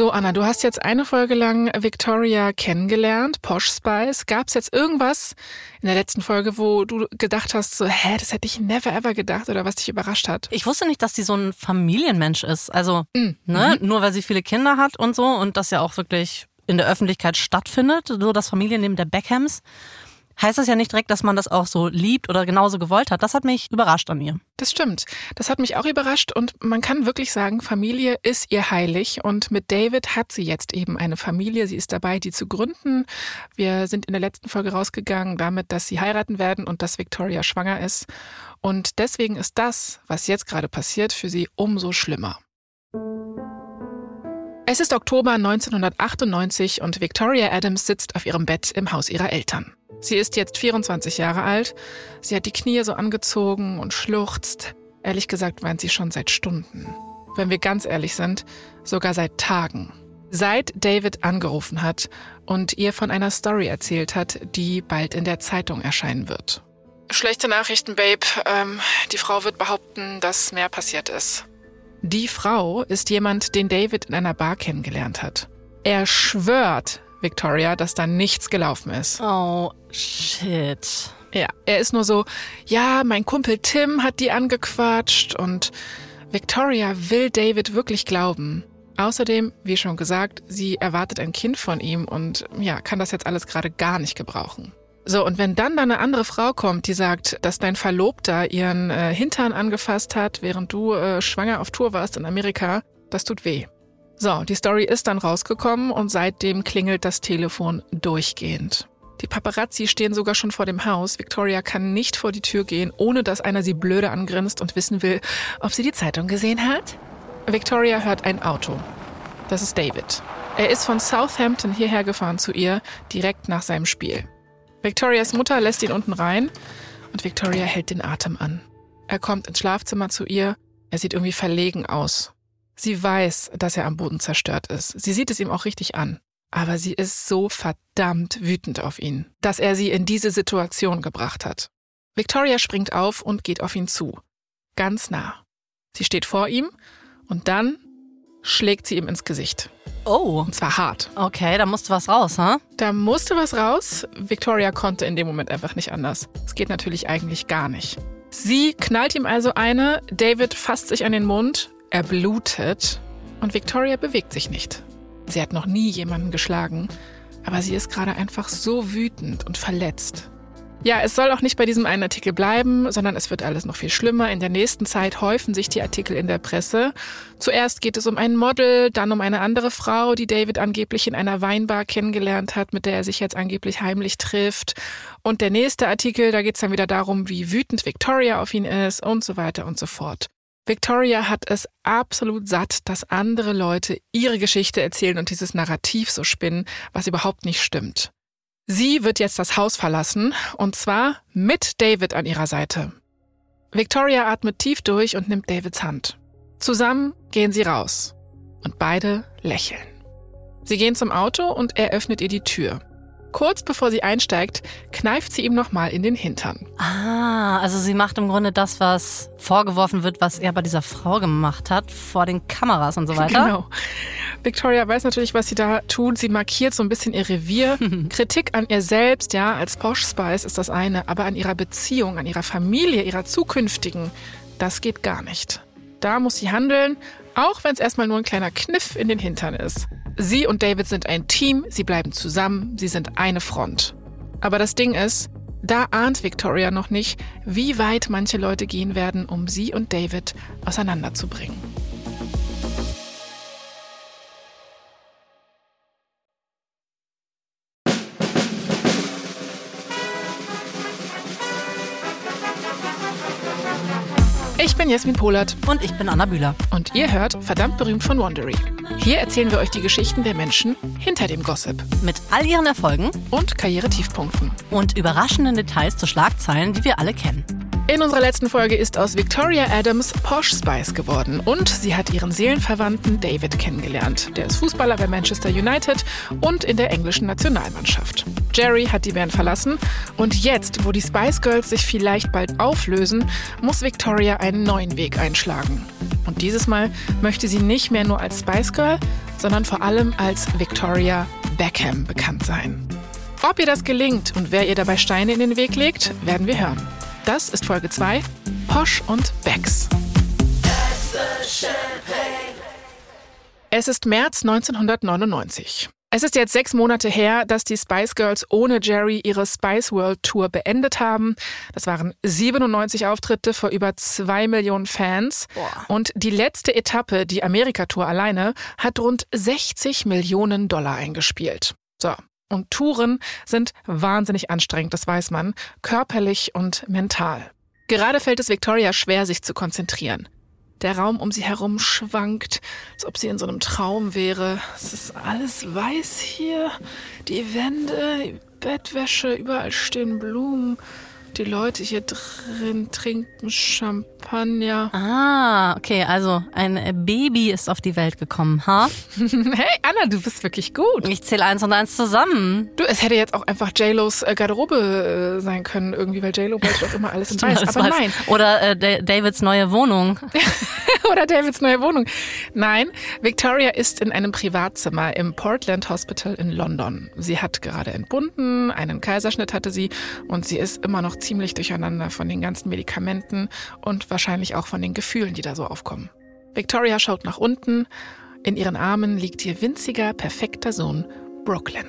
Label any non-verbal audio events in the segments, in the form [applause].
So, Anna, du hast jetzt eine Folge lang Victoria kennengelernt, Posh Spice. Gab es jetzt irgendwas in der letzten Folge, wo du gedacht hast, so, hä, das hätte ich never ever gedacht oder was dich überrascht hat? Ich wusste nicht, dass sie so ein Familienmensch ist. Also, Mhm. ne, nur weil sie viele Kinder hat und so und das ja auch wirklich in der Öffentlichkeit stattfindet, so das Familienleben der Beckhams, heißt das ja nicht direkt, dass man das auch so liebt oder genauso gewollt hat. Das hat mich überrascht an ihr. Das stimmt. Das hat mich auch überrascht und man kann wirklich sagen, Familie ist ihr heilig und mit David hat sie jetzt eben eine Familie. Sie ist dabei, die zu gründen. Wir sind in der letzten Folge rausgegangen damit, dass sie heiraten werden und dass Victoria schwanger ist. Und deswegen ist das, was jetzt gerade passiert, für sie umso schlimmer. Es ist Oktober 1998 und Victoria Adams sitzt auf ihrem Bett im Haus ihrer Eltern. Sie ist jetzt 24 Jahre alt. Sie hat die Knie so angezogen und schluchzt. Ehrlich gesagt weint sie schon seit Stunden. Wenn wir ganz ehrlich sind, sogar seit Tagen. Seit David angerufen hat und ihr von einer Story erzählt hat, die bald in der Zeitung erscheinen wird. Schlechte Nachrichten, Babe. Ähm, die Frau wird behaupten, dass mehr passiert ist. Die Frau ist jemand, den David in einer Bar kennengelernt hat. Er schwört, Victoria, dass da nichts gelaufen ist. Oh, shit. Ja, er ist nur so, ja, mein Kumpel Tim hat die angequatscht und Victoria will David wirklich glauben. Außerdem, wie schon gesagt, sie erwartet ein Kind von ihm und ja, kann das jetzt alles gerade gar nicht gebrauchen. So, und wenn dann da eine andere Frau kommt, die sagt, dass dein Verlobter ihren äh, Hintern angefasst hat, während du äh, schwanger auf Tour warst in Amerika, das tut weh. So, die Story ist dann rausgekommen und seitdem klingelt das Telefon durchgehend. Die Paparazzi stehen sogar schon vor dem Haus. Victoria kann nicht vor die Tür gehen, ohne dass einer sie blöde angrinst und wissen will, ob sie die Zeitung gesehen hat. Victoria hört ein Auto. Das ist David. Er ist von Southampton hierher gefahren zu ihr, direkt nach seinem Spiel. Victorias Mutter lässt ihn unten rein und Victoria hält den Atem an. Er kommt ins Schlafzimmer zu ihr. Er sieht irgendwie verlegen aus. Sie weiß, dass er am Boden zerstört ist. Sie sieht es ihm auch richtig an. Aber sie ist so verdammt wütend auf ihn, dass er sie in diese Situation gebracht hat. Victoria springt auf und geht auf ihn zu. Ganz nah. Sie steht vor ihm und dann schlägt sie ihm ins Gesicht. Oh, Und zwar hart. okay, da musste was raus, ha? Da musste was raus. Victoria konnte in dem Moment einfach nicht anders. Es geht natürlich eigentlich gar nicht. Sie knallt ihm also eine, David fasst sich an den Mund, er blutet und Victoria bewegt sich nicht. Sie hat noch nie jemanden geschlagen, aber sie ist gerade einfach so wütend und verletzt. Ja, es soll auch nicht bei diesem einen Artikel bleiben, sondern es wird alles noch viel schlimmer. In der nächsten Zeit häufen sich die Artikel in der Presse. Zuerst geht es um ein Model, dann um eine andere Frau, die David angeblich in einer Weinbar kennengelernt hat, mit der er sich jetzt angeblich heimlich trifft. Und der nächste Artikel, da geht es dann wieder darum, wie wütend Victoria auf ihn ist und so weiter und so fort. Victoria hat es absolut satt, dass andere Leute ihre Geschichte erzählen und dieses Narrativ so spinnen, was überhaupt nicht stimmt. Sie wird jetzt das Haus verlassen, und zwar mit David an ihrer Seite. Victoria atmet tief durch und nimmt Davids Hand. Zusammen gehen sie raus. Und beide lächeln. Sie gehen zum Auto und er öffnet ihr die Tür. Kurz bevor sie einsteigt, kneift sie ihm nochmal in den Hintern. Ah, also sie macht im Grunde das, was vorgeworfen wird, was er bei dieser Frau gemacht hat, vor den Kameras und so weiter. Genau. Victoria weiß natürlich, was sie da tut. Sie markiert so ein bisschen ihr Revier. [laughs] Kritik an ihr selbst, ja, als Posh Spice ist das eine, aber an ihrer Beziehung, an ihrer Familie, ihrer zukünftigen, das geht gar nicht. Da muss sie handeln, auch wenn es erstmal nur ein kleiner Kniff in den Hintern ist. Sie und David sind ein Team, sie bleiben zusammen, sie sind eine Front. Aber das Ding ist, da ahnt Victoria noch nicht, wie weit manche Leute gehen werden, um sie und David auseinanderzubringen. Jasmin Polat Und ich bin Anna Bühler. und ihr hört Verdammt berühmt von Wandery. Hier erzählen wir euch die Geschichten der Menschen hinter dem Gossip Mit all ihren Erfolgen und Karrieretiefpunkten. und überraschenden Details zu Schlagzeilen, die wir alle kennen. In unserer letzten Folge ist aus Victoria Adams Posh Spice geworden und sie hat ihren Seelenverwandten David kennengelernt. Der ist Fußballer bei Manchester United und in der englischen Nationalmannschaft. Jerry hat die Band verlassen und jetzt, wo die Spice Girls sich vielleicht bald auflösen, muss Victoria einen neuen Weg einschlagen. Und dieses Mal möchte sie nicht mehr nur als Spice Girl, sondern vor allem als Victoria Beckham bekannt sein. Ob ihr das gelingt und wer ihr dabei Steine in den Weg legt, werden wir hören. Das ist Folge 2, Posh und Becks. Es ist März 1999. Es ist jetzt sechs Monate her, dass die Spice Girls ohne Jerry ihre Spice World Tour beendet haben. Das waren 97 Auftritte vor über zwei Millionen Fans. Boah. Und die letzte Etappe, die Amerika-Tour alleine, hat rund 60 Millionen Dollar eingespielt. So. Und Touren sind wahnsinnig anstrengend, das weiß man, körperlich und mental. Gerade fällt es Victoria schwer, sich zu konzentrieren. Der Raum um sie herum schwankt, als ob sie in so einem Traum wäre. Es ist alles weiß hier. Die Wände, die Bettwäsche, überall stehen Blumen. Die Leute hier drin trinken Champagner. Ah, okay, also ein Baby ist auf die Welt gekommen, ha? [laughs] hey, Anna, du bist wirklich gut. Ich zähle eins und eins zusammen. Du, es hätte jetzt auch einfach JLos äh, Garderobe äh, sein können, irgendwie, weil JLo wollte doch immer alles in [laughs] weiß. Aber weiß. nein. Oder äh, Davids neue Wohnung. [laughs] Oder Davids neue Wohnung. Nein, Victoria ist in einem Privatzimmer im Portland Hospital in London. Sie hat gerade entbunden, einen Kaiserschnitt hatte sie und sie ist immer noch ziemlich durcheinander von den ganzen Medikamenten und wahrscheinlich auch von den Gefühlen, die da so aufkommen. Victoria schaut nach unten. In ihren Armen liegt ihr winziger, perfekter Sohn Brooklyn.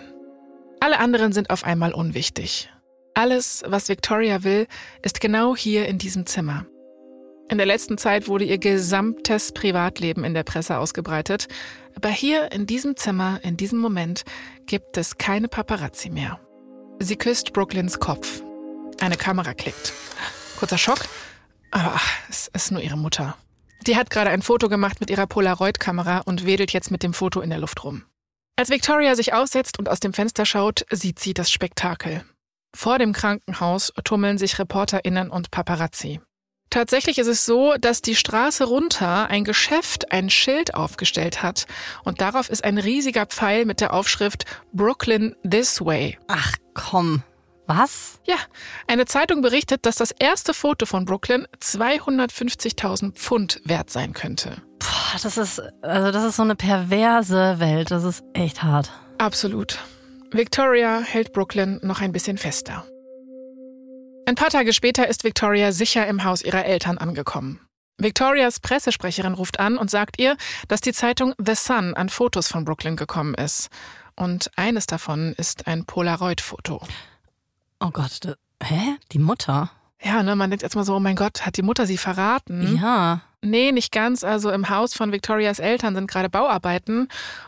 Alle anderen sind auf einmal unwichtig. Alles, was Victoria will, ist genau hier in diesem Zimmer. In der letzten Zeit wurde ihr gesamtes Privatleben in der Presse ausgebreitet, aber hier in diesem Zimmer, in diesem Moment, gibt es keine Paparazzi mehr. Sie küsst Brooklyns Kopf. Eine Kamera klickt. Kurzer Schock, aber ach, es ist nur ihre Mutter. Die hat gerade ein Foto gemacht mit ihrer Polaroid-Kamera und wedelt jetzt mit dem Foto in der Luft rum. Als Victoria sich aussetzt und aus dem Fenster schaut, sieht sie das Spektakel. Vor dem Krankenhaus tummeln sich ReporterInnen und Paparazzi. Tatsächlich ist es so, dass die Straße runter ein Geschäft ein Schild aufgestellt hat und darauf ist ein riesiger Pfeil mit der Aufschrift Brooklyn This Way. Ach komm, was? Ja, eine Zeitung berichtet, dass das erste Foto von Brooklyn 250.000 Pfund wert sein könnte. Puh, das ist, also das ist so eine perverse Welt. Das ist echt hart. Absolut. Victoria hält Brooklyn noch ein bisschen fester. Ein paar Tage später ist Victoria sicher im Haus ihrer Eltern angekommen. Victorias Pressesprecherin ruft an und sagt ihr, dass die Zeitung The Sun an Fotos von Brooklyn gekommen ist. Und eines davon ist ein Polaroid-Foto. Oh Gott, da, hä? Die Mutter? Ja, ne, man denkt jetzt mal so, oh mein Gott, hat die Mutter sie verraten? Ja. Nee, nicht ganz. Also im Haus von Victorias Eltern sind gerade Bauarbeiten.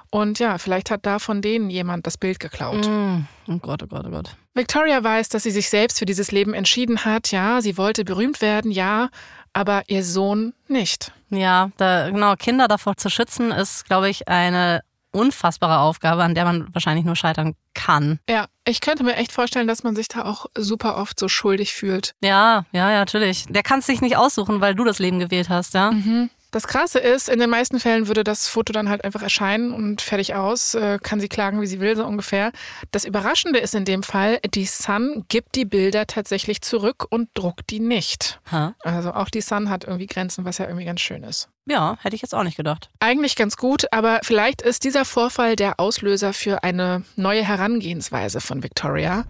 Und ja, vielleicht hat da von denen jemand das Bild geklaut. Mm. Oh Gott, oh Gott, oh Gott. Victoria weiß, dass sie sich selbst für dieses Leben entschieden hat. Ja, sie wollte berühmt werden, ja, aber ihr Sohn nicht. Ja, da, genau, Kinder davor zu schützen, ist, glaube ich, eine unfassbare Aufgabe, an der man wahrscheinlich nur scheitern kann. Ja, ich könnte mir echt vorstellen, dass man sich da auch super oft so schuldig fühlt. Ja, ja, ja, natürlich. Der kann es sich nicht aussuchen, weil du das Leben gewählt hast, ja. Mhm. Das Krasse ist, in den meisten Fällen würde das Foto dann halt einfach erscheinen und fertig aus, äh, kann sie klagen, wie sie will, so ungefähr. Das Überraschende ist in dem Fall, die Sun gibt die Bilder tatsächlich zurück und druckt die nicht. Ha? Also auch die Sun hat irgendwie Grenzen, was ja irgendwie ganz schön ist. Ja, hätte ich jetzt auch nicht gedacht. Eigentlich ganz gut, aber vielleicht ist dieser Vorfall der Auslöser für eine neue Herangehensweise von Victoria.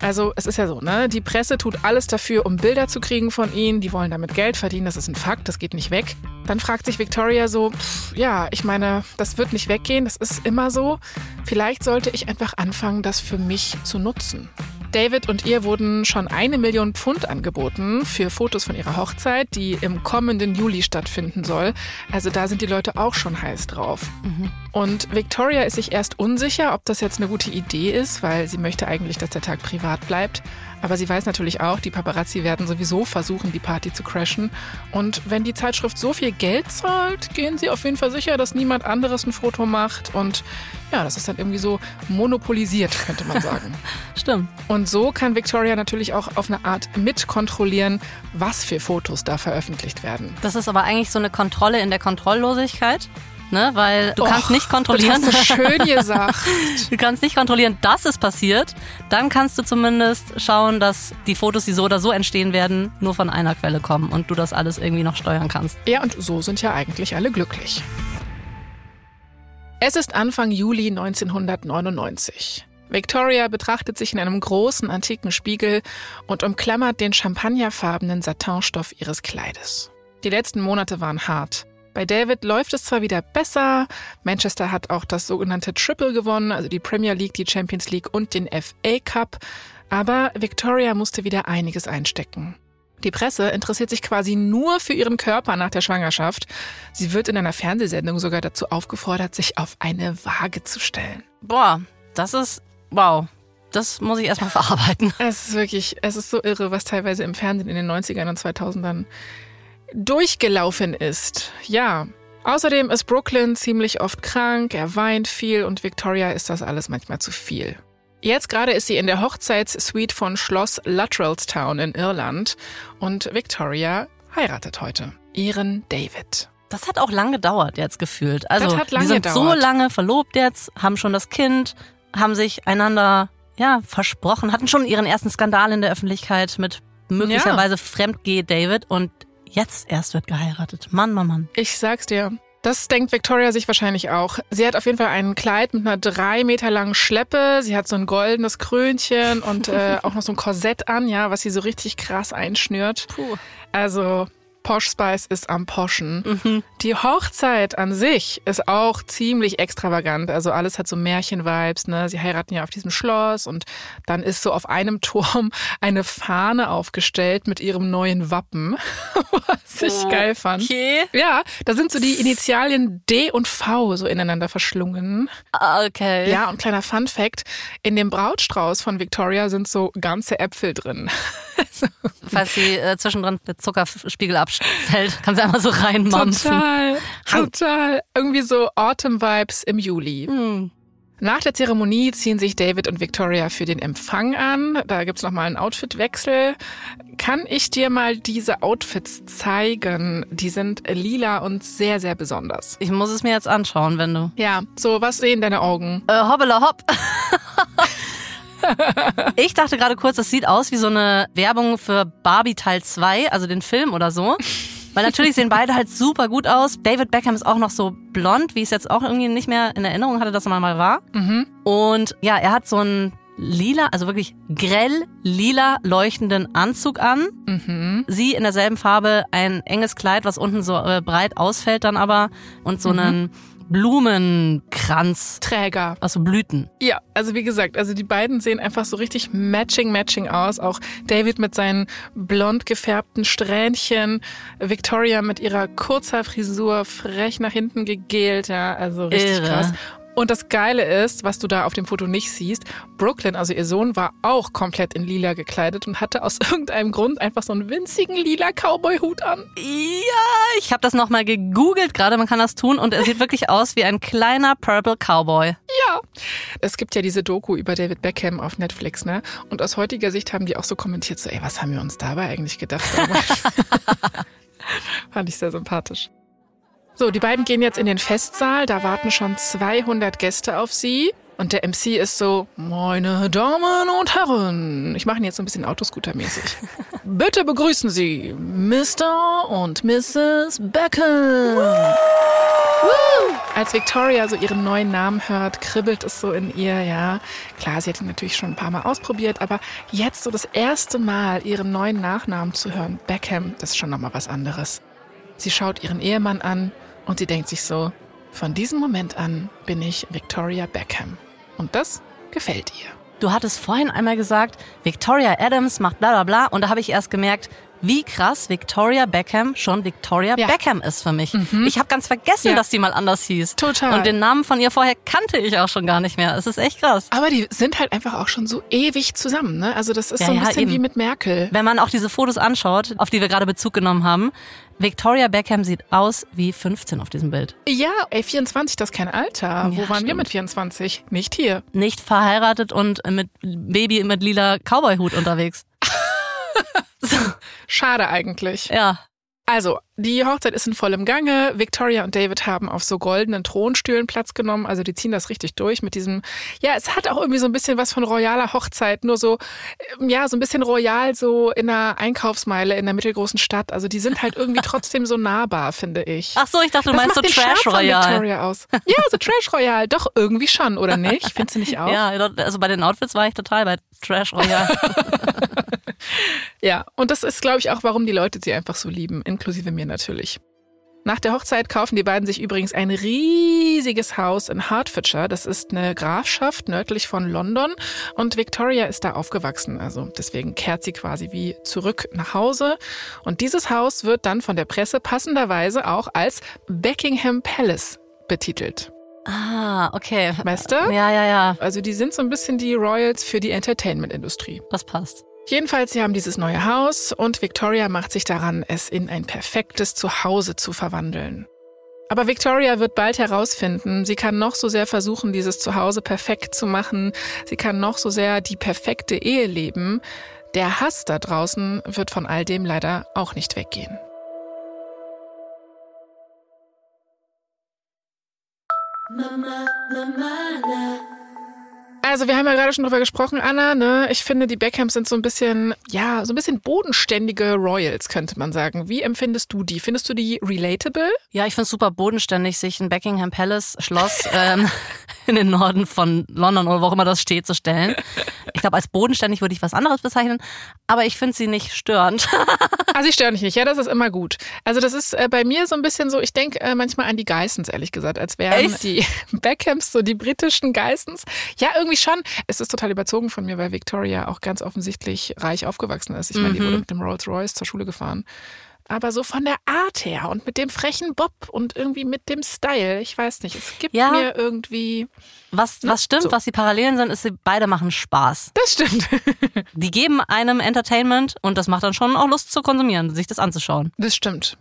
Also es ist ja so, ne? Die Presse tut alles dafür, um Bilder zu kriegen von ihnen. Die wollen damit Geld verdienen, das ist ein Fakt, das geht nicht weg. Dann fragt sich Victoria so, pff, ja, ich meine, das wird nicht weggehen, das ist immer so. Vielleicht sollte ich einfach anfangen, das für mich zu nutzen. David und ihr wurden schon eine Million Pfund angeboten für Fotos von ihrer Hochzeit, die im kommenden Juli stattfinden soll. Also da sind die Leute auch schon heiß drauf. Mhm. Und Victoria ist sich erst unsicher, ob das jetzt eine gute Idee ist, weil sie möchte eigentlich, dass der Tag privat bleibt. Aber sie weiß natürlich auch, die Paparazzi werden sowieso versuchen, die Party zu crashen. Und wenn die Zeitschrift so viel Geld zahlt, gehen sie auf jeden Fall sicher, dass niemand anderes ein Foto macht. Und ja, das ist dann irgendwie so monopolisiert, könnte man sagen. [laughs] Stimmt. Und so kann Victoria natürlich auch auf eine Art mitkontrollieren, was für Fotos da veröffentlicht werden. Das ist aber eigentlich so eine Kontrolle in der Kontrolllosigkeit. Ne? Weil du Och, kannst nicht kontrollieren. Das hast du schön [laughs] gesagt. Du kannst nicht kontrollieren, dass es passiert. Dann kannst du zumindest schauen, dass die Fotos, die so oder so entstehen werden, nur von einer Quelle kommen und du das alles irgendwie noch steuern kannst. Ja, und so sind ja eigentlich alle glücklich. Es ist Anfang Juli 1999. Victoria betrachtet sich in einem großen antiken Spiegel und umklammert den champagnerfarbenen Satinstoff ihres Kleides. Die letzten Monate waren hart. Bei David läuft es zwar wieder besser, Manchester hat auch das sogenannte Triple gewonnen, also die Premier League, die Champions League und den FA Cup, aber Victoria musste wieder einiges einstecken. Die Presse interessiert sich quasi nur für ihren Körper nach der Schwangerschaft. Sie wird in einer Fernsehsendung sogar dazu aufgefordert, sich auf eine Waage zu stellen. Boah, das ist, wow, das muss ich erstmal [laughs] verarbeiten. Es ist wirklich, es ist so irre, was teilweise im Fernsehen in den 90ern und 2000ern durchgelaufen ist. Ja. Außerdem ist Brooklyn ziemlich oft krank, er weint viel und Victoria ist das alles manchmal zu viel. Jetzt gerade ist sie in der Hochzeitssuite von Schloss Luttrellstown in Irland und Victoria heiratet heute ihren David. Das hat auch lange gedauert jetzt gefühlt. Also Das hat lange die sind so gedauert. lange verlobt jetzt, haben schon das Kind, haben sich einander ja versprochen, hatten schon ihren ersten Skandal in der Öffentlichkeit mit möglicherweise Fremdgeh David und jetzt erst wird geheiratet. Mann, Mann, Mann. Ich sag's dir. Das denkt Victoria sich wahrscheinlich auch. Sie hat auf jeden Fall ein Kleid mit einer drei Meter langen Schleppe. Sie hat so ein goldenes Krönchen und äh, [laughs] auch noch so ein Korsett an, ja, was sie so richtig krass einschnürt. Puh. Also Posh Spice ist am Poschen. Die Hochzeit an sich ist auch ziemlich extravagant. Also alles hat so Märchen-Vibes. Ne? Sie heiraten ja auf diesem Schloss und dann ist so auf einem [laughs] Turm eine Fahne aufgestellt mit ihrem neuen Wappen, [laughs] was ich geil fand. Okay. Ja, da sind so die Initialien D und V so ineinander verschlungen. Okay. Ja, und kleiner Fun Fact, in dem Brautstrauß von Victoria sind so ganze Äpfel drin. [laughs] Falls sie äh, zwischendrin der Zuckerspiegel abfällt, kann sie einmal so reinmampfen. Total, total. Irgendwie so Autumn-Vibes im Juli. Hm. Nach der Zeremonie ziehen sich David und Victoria für den Empfang an. Da gibt's noch mal einen Outfitwechsel. Kann ich dir mal diese Outfits zeigen? Die sind lila und sehr, sehr besonders. Ich muss es mir jetzt anschauen, wenn du. Ja, so, was sehen deine Augen? Äh, hoppala hopp. [laughs] ich dachte gerade kurz, das sieht aus wie so eine Werbung für Barbie Teil 2, also den Film oder so. Weil natürlich sehen beide halt super gut aus. David Beckham ist auch noch so blond, wie ich es jetzt auch irgendwie nicht mehr in Erinnerung hatte, dass er mal war. Mhm. Und ja, er hat so einen lila, also wirklich grell lila leuchtenden Anzug an. Mhm. Sie in derselben Farbe ein enges Kleid, was unten so äh, breit ausfällt dann aber und so einen Blumenkranz Träger. aus so Blüten. Ja, also wie gesagt, also die beiden sehen einfach so richtig matching, matching aus. Auch David mit seinen blond gefärbten Strähnchen, Victoria mit ihrer kurzer Frisur, frech nach hinten gegelt, ja, also richtig Irre. krass. Und das Geile ist, was du da auf dem Foto nicht siehst, Brooklyn, also ihr Sohn, war auch komplett in lila gekleidet und hatte aus [laughs] irgendeinem Grund einfach so einen winzigen lila Cowboy-Hut an. Ja, ich habe das nochmal gegoogelt gerade, man kann das tun und er sieht wirklich aus wie ein kleiner Purple Cowboy. Ja. Es gibt ja diese Doku über David Beckham auf Netflix, ne? Und aus heutiger Sicht haben die auch so kommentiert, so, ey, was haben wir uns dabei eigentlich gedacht? [laughs] Fand ich sehr sympathisch. So, die beiden gehen jetzt in den Festsaal, da warten schon 200 Gäste auf sie. Und der MC ist so, meine Damen und Herren, ich mache ihn jetzt so ein bisschen Autoscooter-mäßig. [laughs] Bitte begrüßen Sie Mr. und Mrs. Beckham. Woo! Als Victoria so ihren neuen Namen hört, kribbelt es so in ihr, ja. Klar, sie hat ihn natürlich schon ein paar Mal ausprobiert, aber jetzt so das erste Mal ihren neuen Nachnamen zu hören, Beckham, das ist schon nochmal was anderes. Sie schaut ihren Ehemann an und sie denkt sich so, von diesem Moment an bin ich Victoria Beckham. Und das gefällt ihr. Du hattest vorhin einmal gesagt, Victoria Adams macht bla bla bla und da habe ich erst gemerkt, wie krass Victoria Beckham schon Victoria Ja. Beckham ist für mich. Ich habe ganz vergessen, Ja. dass die mal anders hieß. Total. Und den Namen von ihr vorher kannte ich auch schon gar nicht mehr. Es ist echt krass. Aber die sind halt einfach auch schon so ewig zusammen, ne? Also das ist Ja, so ein bisschen eben. wie mit Merkel. Wenn man auch diese Fotos anschaut, auf die wir gerade Bezug genommen haben, Victoria Beckham sieht aus wie 15 auf diesem Bild. Ja, ey, 24, das ist kein Alter. Wo waren wir stimmt. mit 24? Nicht hier. Nicht verheiratet und mit Baby mit lila Cowboyhut unterwegs. [laughs] Schade eigentlich. Ja. Also, Die Hochzeit ist in vollem Gange. Victoria und David haben auf so goldenen Thronstühlen Platz genommen. Also die ziehen das richtig durch mit diesem, ja, es hat auch irgendwie so ein bisschen was von royaler Hochzeit, nur so, ähm, ja, so ein bisschen royal, so in einer Einkaufsmeile in der mittelgroßen Stadt. Also die sind halt irgendwie [laughs] trotzdem so nahbar, finde ich. Ach so, ich dachte, du das meinst so Trash Royal. Victoria aus. Ja, so Trash Royal. Doch, irgendwie schon, oder nicht? Findest du nicht [laughs] auch? Ja, also bei den Outfits war ich total bei Trash Royal. [laughs] Ja, und das ist, glaube ich, auch, warum die Leute sie einfach so lieben, inklusive mir natürlich. Nach der Hochzeit kaufen die beiden sich übrigens ein riesiges Haus in Hertfordshire. Das ist eine Grafschaft nördlich von London und Victoria ist da aufgewachsen. Also deswegen kehrt sie quasi wie zurück nach Hause. Und dieses Haus wird dann von der Presse passenderweise auch als Buckingham Palace betitelt. ah, okay. Weißt du? Ja, ja, ja. Also die sind so ein bisschen die Royals für die Entertainment-Industrie. Das passt. Jedenfalls, sie haben dieses neue Haus und Victoria macht sich daran, es in ein perfektes Zuhause zu verwandeln. Aber Victoria wird bald herausfinden, sie kann noch so sehr versuchen, dieses Zuhause perfekt zu machen, sie kann noch so sehr die perfekte Ehe leben, der Hass da draußen wird von all dem leider auch nicht weggehen. Also wir haben ja gerade schon drüber gesprochen, Anna. Ne? Ich finde, die Beckhams sind so ein bisschen, ja, so ein bisschen bodenständige Royals, könnte man sagen. Wie empfindest du die? Findest du die relatable? Ja, ich finde es super bodenständig, sich ein Buckingham Palace Schloss ähm, [laughs] in den Norden von London oder wo auch immer das steht zu stellen. Ich glaube, als bodenständig würde ich was anderes bezeichnen, aber ich finde sie nicht störend. [laughs] Ah, sie stören dich nicht, ja, das ist immer gut. Also das ist äh, bei mir so ein bisschen so, ich denke äh, manchmal an die Geissens, ehrlich gesagt, als wären Echt? die [laughs] Beckhams so die britischen Geissens. Ja, irgendwie schon. Es ist total überzogen von mir, weil Victoria auch ganz offensichtlich reich aufgewachsen ist. Ich meine, die Mhm. wurde mit dem Rolls Royce zur Schule gefahren. Aber so von der Art her und mit dem frechen Bob und irgendwie mit dem Style, ich weiß nicht, es gibt Ja. mir irgendwie... Was, was stimmt, so. was die Parallelen sind, ist, sie beide machen Spaß. Das stimmt. [laughs] Die geben einem Entertainment und das macht dann schon auch Lust zu konsumieren, sich das anzuschauen. Das stimmt.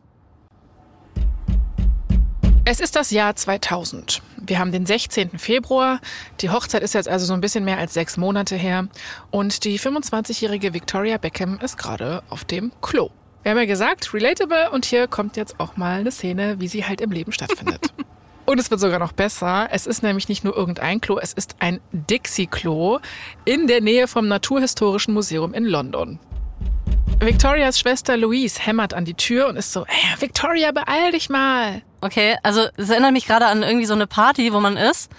Es ist das Jahr 2000. Wir haben den 16. Februar. Die Hochzeit ist jetzt also so ein bisschen mehr als sechs Monate her. Und die 25-jährige Victoria Beckham ist gerade auf dem Klo. Wir haben ja gesagt, relatable. Und hier kommt jetzt auch mal eine Szene, wie sie halt im Leben stattfindet. [laughs] Und es wird sogar noch besser. Es ist nämlich nicht nur irgendein Klo, es ist ein Dixie-Klo in der Nähe vom Naturhistorischen Museum in London. Victorias Schwester Louise hämmert an die Tür und ist so, hey, Victoria, beeil dich mal. Okay, also es erinnert mich gerade an irgendwie so eine Party, wo man ist,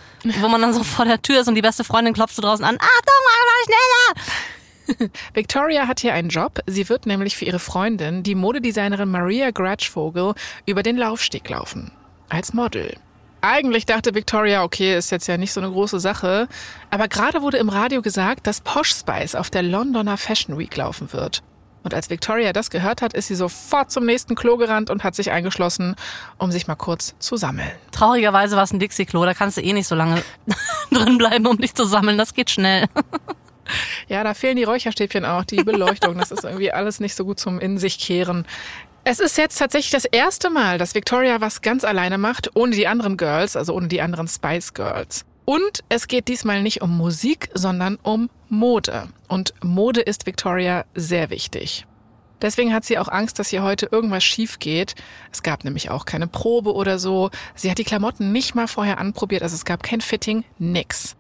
wo man dann so vor der Tür ist und die beste Freundin klopft so draußen an. Achtung, mal schneller! [laughs] Victoria hat hier einen Job. Sie wird nämlich für ihre Freundin, die Modedesignerin Maria Gratchvogel, über den Laufsteg laufen. Als Model. Eigentlich dachte Victoria, okay, ist jetzt ja nicht so eine große Sache. Aber gerade wurde im Radio gesagt, dass Posh Spice auf der Londoner Fashion Week laufen wird. Und als Victoria das gehört hat, ist sie sofort zum nächsten Klo gerannt und hat sich eingeschlossen, um sich mal kurz zu sammeln. Traurigerweise war es ein Dixie-Klo, da kannst du eh nicht so lange [laughs] drin bleiben, um dich zu sammeln. Das geht schnell. [laughs] Ja, da fehlen die Räucherstäbchen auch, die Beleuchtung. Das ist irgendwie alles nicht so gut zum In sich kehren. Es ist jetzt tatsächlich das erste Mal, dass Victoria was ganz alleine macht, ohne die anderen Girls, also ohne die anderen Spice Girls. Und es geht diesmal nicht um Musik, sondern um Mode. Und Mode ist Victoria sehr wichtig. Deswegen hat sie auch Angst, dass hier heute irgendwas schief geht. Es gab nämlich auch keine Probe oder so. Sie hat die Klamotten nicht mal vorher anprobiert, also es gab kein Fitting, nix.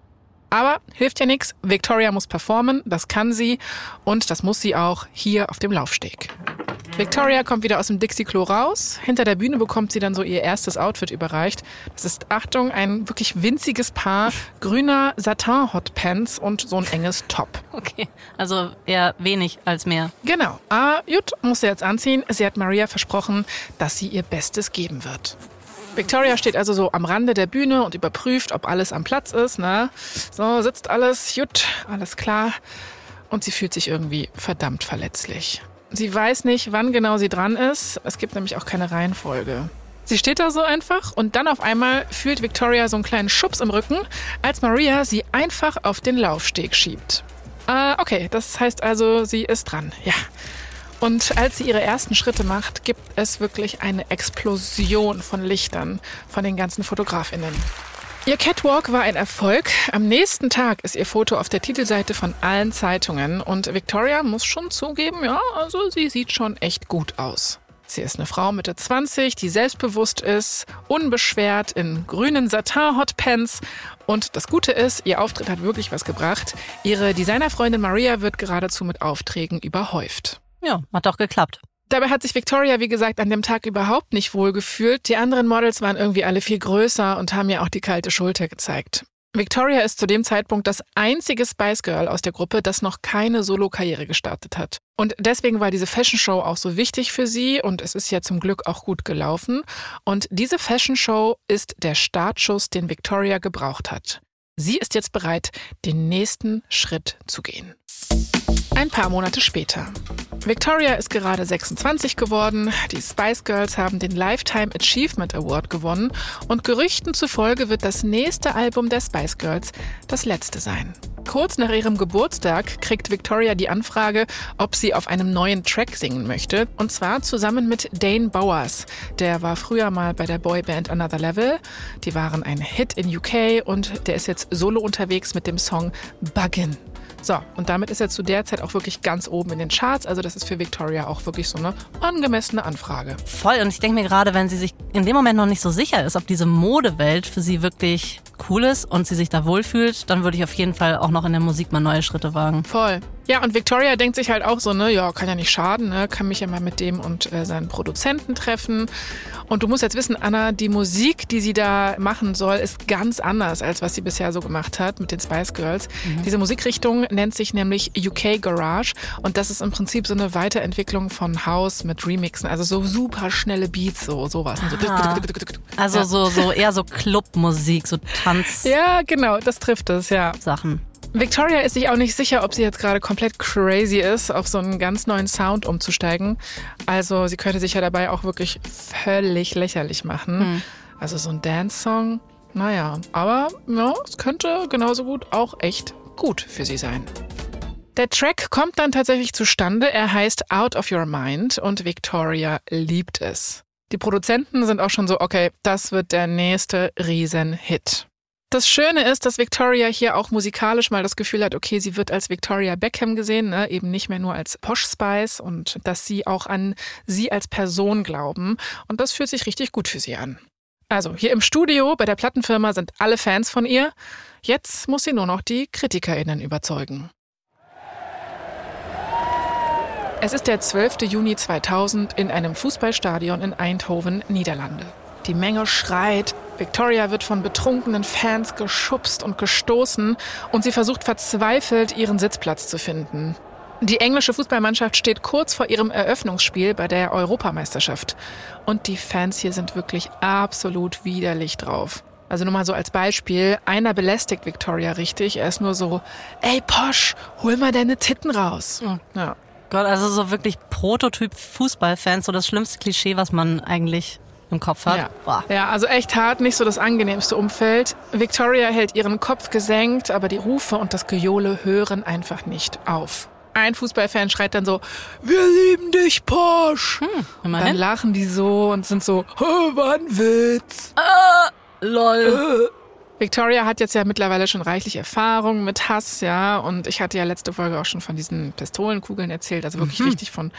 Aber hilft ja nichts. Victoria muss performen, das kann sie und das muss sie auch hier auf dem Laufsteg. Victoria kommt wieder aus dem Dixie-Klo raus. Hinter der Bühne bekommt sie dann so ihr erstes Outfit überreicht. Das ist, Achtung, ein wirklich winziges Paar grüner Satin-Hotpants und so ein enges Top. Okay, also eher wenig als mehr. Genau. Ah, gut, muss sie jetzt anziehen. Sie hat Maria versprochen, dass sie ihr Bestes geben wird. Victoria steht also so am Rande der Bühne und überprüft, ob alles am Platz ist. Ne? So, sitzt alles, gut, alles klar. Und sie fühlt sich irgendwie verdammt verletzlich. Sie weiß nicht, wann genau sie dran ist. Es gibt nämlich auch keine Reihenfolge. Sie steht da so einfach und dann auf einmal fühlt Victoria so einen kleinen Schubs im Rücken, als Maria sie einfach auf den Laufsteg schiebt. Ah, okay, das heißt also, sie ist dran, ja. Und als sie ihre ersten Schritte macht, gibt es wirklich eine Explosion von Lichtern von den ganzen Fotografinnen. Ihr Catwalk war ein Erfolg. Am nächsten Tag ist ihr Foto auf der Titelseite von allen Zeitungen und Victoria muss schon zugeben, ja, also sie sieht schon echt gut aus. Sie ist eine Frau Mitte 20, die selbstbewusst ist, unbeschwert in grünen Satin-Hotpants. Und das Gute ist, ihr Auftritt hat wirklich was gebracht. Ihre Designerfreundin Maria wird geradezu mit Aufträgen überhäuft. Ja, hat doch geklappt. Dabei hat sich Victoria, wie gesagt, an dem Tag überhaupt nicht wohl gefühlt. Die anderen Models waren irgendwie alle viel größer und haben ihr auch die kalte Schulter gezeigt. Victoria ist zu dem Zeitpunkt das einzige Spice Girl aus der Gruppe, das noch keine Solo-Karriere gestartet hat. Und deswegen war diese Fashion Show auch so wichtig für sie und es ist ja zum Glück auch gut gelaufen. Und diese Fashion Show ist der Startschuss, den Victoria gebraucht hat. Sie ist jetzt bereit, den nächsten Schritt zu gehen. Ein paar Monate später. Victoria ist gerade 26 geworden, die Spice Girls haben den Lifetime Achievement Award gewonnen und Gerüchten zufolge wird das nächste Album der Spice Girls das letzte sein. Kurz nach ihrem Geburtstag kriegt Victoria die Anfrage, ob sie auf einem neuen Track singen möchte. Und zwar zusammen mit Dane Bowers. Der war früher mal bei der Boyband Another Level. Die waren ein Hit in UK und der ist jetzt solo unterwegs mit dem Song Buggin'. So, und damit ist er zu der Zeit auch wirklich ganz oben in den Charts. Also das ist für Victoria auch wirklich so eine angemessene Anfrage. Voll. Und ich denke mir gerade, wenn sie sich in dem Moment noch nicht so sicher ist, ob diese Modewelt für sie wirklich cool ist und sie sich da wohlfühlt, dann würde ich auf jeden Fall auch noch in der Musik mal neue Schritte wagen. Voll. Ja, und Victoria denkt sich halt auch so, ne, ja, kann ja nicht schaden, ne, kann mich ja mal mit dem und äh, seinen Produzenten treffen. Und du musst jetzt wissen, Anna, die Musik, die sie da machen soll, ist ganz anders, als was sie bisher so gemacht hat mit den Spice Girls. Mhm. Diese Musikrichtung nennt sich nämlich UK Garage und das ist im Prinzip so eine Weiterentwicklung von House mit Remixen, also so super schnelle Beats, so sowas. So also ja. so, so eher so Clubmusik, so Tanz. Ja, genau, das trifft es, ja. Sachen. Victoria ist sich auch nicht sicher, ob sie jetzt gerade komplett crazy ist, auf so einen ganz neuen Sound umzusteigen. Also sie könnte sich ja dabei auch wirklich völlig lächerlich machen. Hm. Also so ein Dance-Song, naja. Aber ja, es könnte genauso gut auch echt gut für sie sein. Der Track kommt dann tatsächlich zustande. Er heißt Out of Your Mind und Victoria liebt es. Die Produzenten sind auch schon so, okay, das wird der nächste Riesenhit. Das Schöne ist, dass Victoria hier auch musikalisch mal das Gefühl hat, okay, sie wird als Victoria Beckham gesehen, ne? eben nicht mehr nur als Posh Spice und dass sie auch an sie als Person glauben. Und das fühlt sich richtig gut für sie an. Also hier im Studio bei der Plattenfirma sind alle Fans von ihr. Jetzt muss sie nur noch die KritikerInnen überzeugen. Es ist der 12. Juni 2000 in einem Fußballstadion in Eindhoven, Niederlande. Die Menge schreit, Victoria wird von betrunkenen Fans geschubst und gestoßen und sie versucht verzweifelt, ihren Sitzplatz zu finden. Die englische Fußballmannschaft steht kurz vor ihrem Eröffnungsspiel bei der Europameisterschaft. Und die Fans hier sind wirklich absolut widerlich drauf. Also nur mal so als Beispiel, einer belästigt Victoria richtig. Er ist nur so, ey Posch, hol mal deine Titten raus. Ja. Gott, also so wirklich Prototyp Fußballfans, so das schlimmste Klischee, was man eigentlich im Kopf hat. Ja. ja, also echt hart, nicht so das angenehmste Umfeld. Victoria hält ihren Kopf gesenkt, aber die Rufe und das Gejohle hören einfach nicht auf. Ein Fußballfan schreit dann so, wir lieben dich, Porsche. Hm, immerhin. dann lachen die so und sind so, war ein Witz. Ah, lol. Äh. Victoria hat jetzt ja mittlerweile schon reichlich Erfahrung mit Hass, ja, und ich hatte ja letzte Folge auch schon von diesen Pistolenkugeln erzählt, also wirklich mhm. richtig von,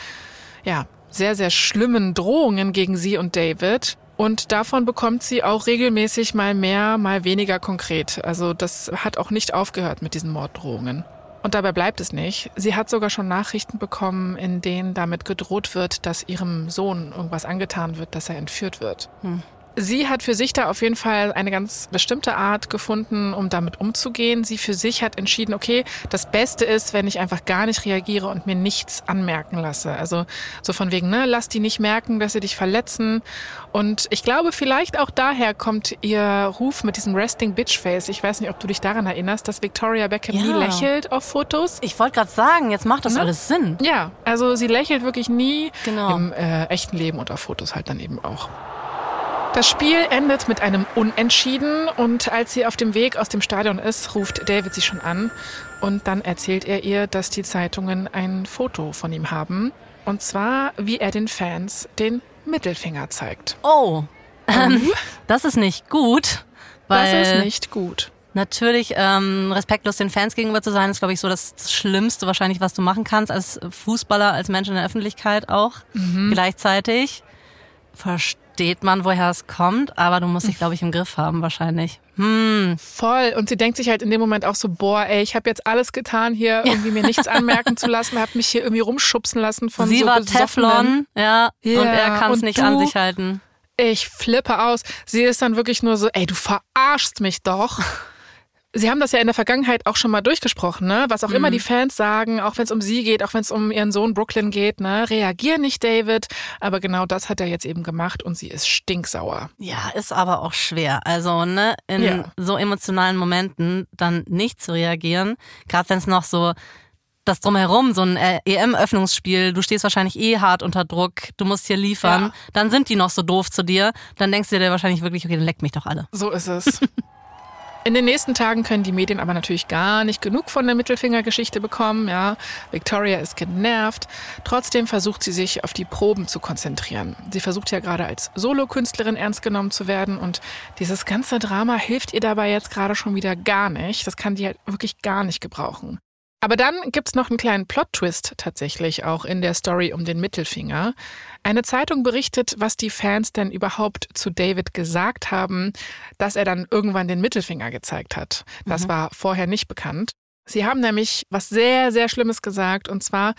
ja, sehr, sehr schlimmen Drohungen gegen sie und David. Und davon bekommt sie auch regelmäßig mal mehr, mal weniger konkret. Also das hat auch nicht aufgehört mit diesen Morddrohungen. Und dabei bleibt es nicht. Sie hat sogar schon Nachrichten bekommen, in denen damit gedroht wird, dass ihrem Sohn irgendwas angetan wird, dass er entführt wird. Hm. Sie hat für sich da auf jeden Fall eine ganz bestimmte Art gefunden, um damit umzugehen. Sie für sich hat entschieden, okay, das Beste ist, wenn ich einfach gar nicht reagiere und mir nichts anmerken lasse. Also so von wegen, ne, lass die nicht merken, dass sie dich verletzen. Und ich glaube, vielleicht auch daher kommt ihr Ruf mit diesem Resting Bitch Face. Ich weiß nicht, ob du dich daran erinnerst, dass Victoria Beckham ja. nie lächelt auf Fotos. Ich wollte gerade sagen, jetzt macht das ne? alles Sinn. Ja, also sie lächelt wirklich nie genau. im äh, echten Leben und auf Fotos halt dann eben auch. Das Spiel endet mit einem Unentschieden und als sie auf dem Weg aus dem Stadion ist, ruft David sie schon an und dann erzählt er ihr, dass die Zeitungen ein Foto von ihm haben und zwar, wie er den Fans den Mittelfinger zeigt. Oh, ähm, das ist nicht gut. Weil das ist nicht gut. Natürlich, ähm, respektlos den Fans gegenüber zu sein, ist, glaube ich, so das Schlimmste wahrscheinlich, was du machen kannst als Fußballer, als Mensch in der Öffentlichkeit auch. Mhm. Gleichzeitig versteht man, woher es kommt, aber du musst dich, glaube ich, im Griff haben wahrscheinlich. Hm. Voll. Und sie denkt sich halt in dem Moment auch so, boah, ey, ich habe jetzt alles getan, hier irgendwie mir nichts anmerken zu lassen, habe mich hier irgendwie rumschubsen lassen von sie so war Teflon, ja, ja, und er kann es nicht an sich halten. Ich flippe aus. Sie ist dann wirklich nur so, ey, du verarschst mich doch. Sie haben das ja in der Vergangenheit auch schon mal durchgesprochen, ne? Was auch mhm. immer die Fans sagen, auch wenn es um sie geht, auch wenn es um ihren Sohn Brooklyn geht, ne? Reagier nicht, David. Aber genau das hat er jetzt eben gemacht und sie ist stinksauer. Ja, ist aber auch schwer. Also, ne, in ja. so emotionalen Momenten dann nicht zu reagieren, gerade wenn es noch so das drumherum, so ein äh, EM-Öffnungsspiel, du stehst wahrscheinlich eh hart unter Druck, du musst hier liefern, ja. dann sind die noch so doof zu dir, dann denkst du dir wahrscheinlich wirklich, okay, dann leckt mich doch alle. So ist es. [laughs] In den nächsten Tagen können die Medien aber natürlich gar nicht genug von der Mittelfingergeschichte bekommen. Ja, Victoria ist genervt. Trotzdem versucht sie sich auf die Proben zu konzentrieren. Sie versucht ja gerade als Solokünstlerin ernst genommen zu werden und dieses ganze Drama hilft ihr dabei jetzt gerade schon wieder gar nicht. Das kann die halt wirklich gar nicht gebrauchen. Aber dann gibt's noch einen kleinen Plot-Twist tatsächlich auch in der Story um den Mittelfinger. Eine Zeitung berichtet, was die Fans denn überhaupt zu David gesagt haben, dass er dann irgendwann den Mittelfinger gezeigt hat. Das mhm. war vorher nicht bekannt. Sie haben nämlich was sehr, sehr Schlimmes gesagt, und zwar,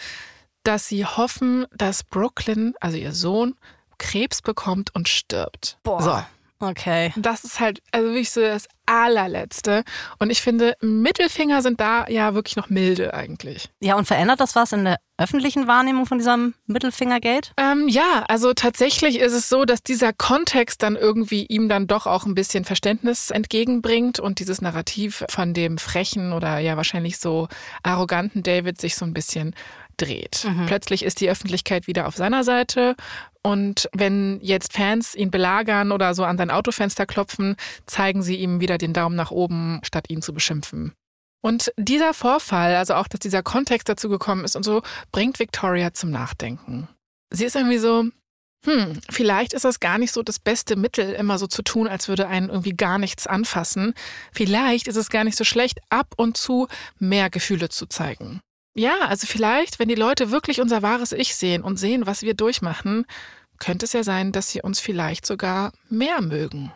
dass sie hoffen, dass Brooklyn, also ihr Sohn, Krebs bekommt und stirbt. Boah. So. Okay. Das ist halt also wirklich so das allerletzte. Und ich finde, Mittelfinger sind da ja wirklich noch milde eigentlich. Ja, und verändert das was in der öffentlichen Wahrnehmung von diesem Mittelfingergeld? Ähm, ja, also tatsächlich ist es so, dass dieser Kontext dann irgendwie ihm dann doch auch ein bisschen Verständnis entgegenbringt und dieses Narrativ von dem frechen oder ja wahrscheinlich so arroganten David sich so ein bisschen dreht. Mhm. Plötzlich ist die Öffentlichkeit wieder auf seiner Seite und wenn jetzt Fans ihn belagern oder so an sein Autofenster klopfen, zeigen sie ihm wieder den Daumen nach oben, statt ihn zu beschimpfen. Und dieser Vorfall, also auch, dass dieser Kontext dazu gekommen ist und so, bringt Victoria zum Nachdenken. Sie ist irgendwie so, hm, vielleicht ist das gar nicht so das beste Mittel, immer so zu tun, als würde einen irgendwie gar nichts anfassen. Vielleicht ist es gar nicht so schlecht, ab und zu mehr Gefühle zu zeigen. Ja, also vielleicht, wenn die Leute wirklich unser wahres Ich sehen und sehen, was wir durchmachen, könnte es ja sein, dass sie uns vielleicht sogar mehr mögen.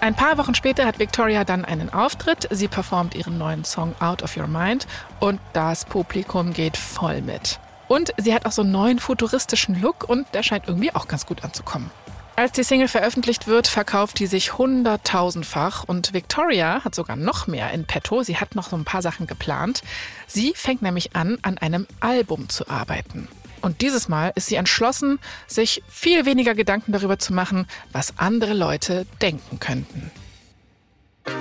Ein paar Wochen später hat Victoria dann einen Auftritt. Sie performt ihren neuen Song Out of Your Mind und das Publikum geht voll mit. Und sie hat auch so einen neuen futuristischen Look und der scheint irgendwie auch ganz gut anzukommen. Als die Single veröffentlicht wird, verkauft die sich hunderttausendfach und Victoria hat sogar noch mehr in petto. Sie hat noch so ein paar Sachen geplant. Sie fängt nämlich an, an einem Album zu arbeiten. Und dieses Mal ist sie entschlossen, sich viel weniger Gedanken darüber zu machen, was andere Leute denken könnten.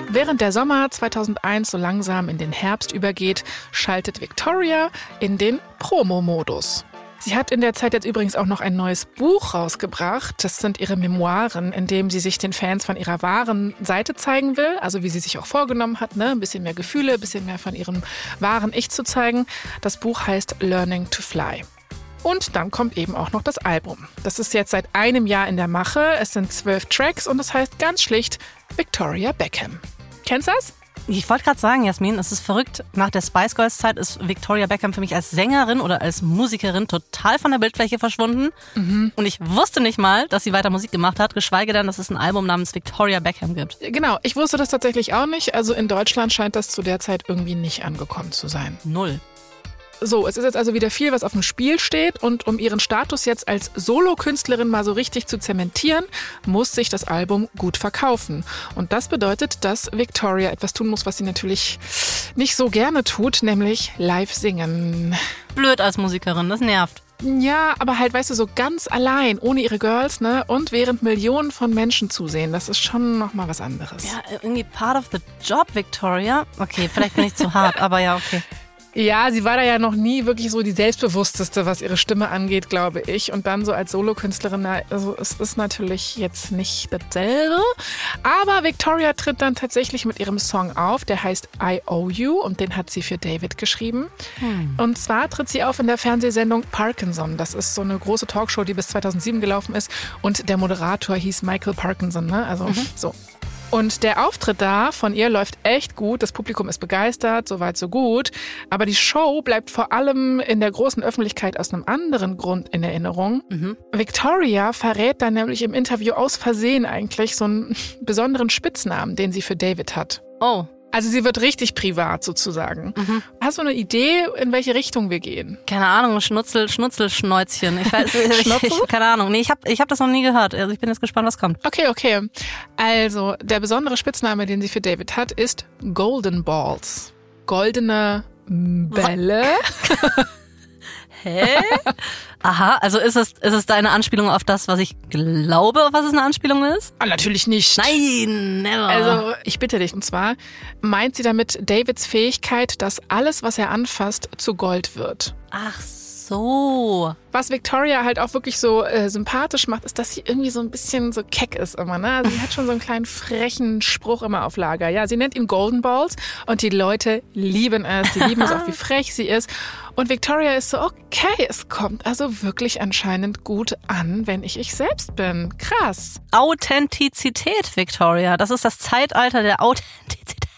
Während der Sommer 2001 so langsam in den Herbst übergeht, schaltet Victoria in den Promo-Modus. Sie hat in der Zeit jetzt übrigens auch noch ein neues Buch rausgebracht. Das sind ihre Memoiren, in dem sie sich den Fans von ihrer wahren Seite zeigen will. Also wie sie sich auch vorgenommen hat, ne? ein bisschen mehr Gefühle, ein bisschen mehr von ihrem wahren Ich zu zeigen. Das Buch heißt Learning to Fly. Und dann kommt eben auch noch das Album. Das ist jetzt seit einem Jahr in der Mache. Es sind zwölf Tracks und es heißt ganz schlicht Victoria Beckham. Kennst du das? Ich wollte gerade sagen, Jasmin, es ist verrückt. Nach der Spice Girls Zeit ist Victoria Beckham für mich als Sängerin oder als Musikerin total von der Bildfläche verschwunden. Mhm. Und ich wusste nicht mal, dass sie weiter Musik gemacht hat, geschweige denn, dass es ein Album namens Victoria Beckham gibt. Genau, ich wusste das tatsächlich auch nicht. Also in Deutschland scheint das zu der Zeit irgendwie nicht angekommen zu sein. Null. So, es ist jetzt also wieder viel, was auf dem Spiel steht und um ihren Status jetzt als Solokünstlerin mal so richtig zu zementieren, muss sich das Album gut verkaufen. Und das bedeutet, dass Victoria etwas tun muss, was sie natürlich nicht so gerne tut, nämlich live singen. Blöd als Musikerin, das nervt. Ja, aber halt, weißt du, so ganz allein, ohne ihre Girls, ne? Und während Millionen von Menschen zusehen, das ist schon nochmal was anderes. Ja, irgendwie part of the job, Victoria. Okay, vielleicht bin ich zu hart, aber ja, okay. Ja, sie war da ja noch nie wirklich so die selbstbewussteste, was ihre Stimme angeht, glaube ich. Und dann so als Solokünstlerin, also es ist natürlich jetzt nicht dasselbe. Aber Victoria tritt dann tatsächlich mit ihrem Song auf, der heißt I Owe You und den hat sie für David geschrieben. Hm. Und zwar tritt sie auf in der Fernsehsendung Parkinson. Das ist so eine große Talkshow, die bis 2007 gelaufen ist. Und der Moderator hieß Michael Parkinson, ne? Also mhm. so. Und der Auftritt da von ihr läuft echt gut. Das Publikum ist begeistert, soweit so gut. Aber die Show bleibt vor allem in der großen Öffentlichkeit aus einem anderen Grund in Erinnerung. Mhm. Victoria verrät dann nämlich im Interview aus Versehen eigentlich so einen [laughs] besonderen Spitznamen, den sie für David hat. Oh. Also sie wird richtig privat sozusagen. Mhm. Hast du eine Idee, in welche Richtung wir gehen? Keine Ahnung, Schnutzel, Schnutzelschnäuzchen. Ich weiß, [laughs] ich, Schnutzel? ich, [laughs] keine Ahnung. Nee, ich habe ich hab das noch nie gehört. Also ich bin jetzt gespannt, was kommt. Okay, okay. Also der besondere Spitzname, den sie für David hat, ist Golden Balls. Goldene Bälle. [laughs] Hä? Aha, also ist es, ist es deine Anspielung auf das, was ich glaube, auf was es eine Anspielung ist? Ah, natürlich nicht. Nein, never. Also, ich bitte dich. Und zwar meint sie damit Davids Fähigkeit, dass alles, was er anfasst, zu Gold wird. Ach so. Was Victoria halt auch wirklich so äh, sympathisch macht, ist, dass sie irgendwie so ein bisschen so keck ist immer. Ne? Also sie hat schon so einen kleinen frechen Spruch immer auf Lager. Ja, sie nennt ihn Golden Balls und die Leute lieben es. Sie lieben es auch, wie [laughs] frech sie ist. Und Victoria ist so, okay, es kommt also wirklich anscheinend gut an, wenn ich ich selbst bin. Krass. Authentizität, Victoria. Das ist das Zeitalter der Authentizität.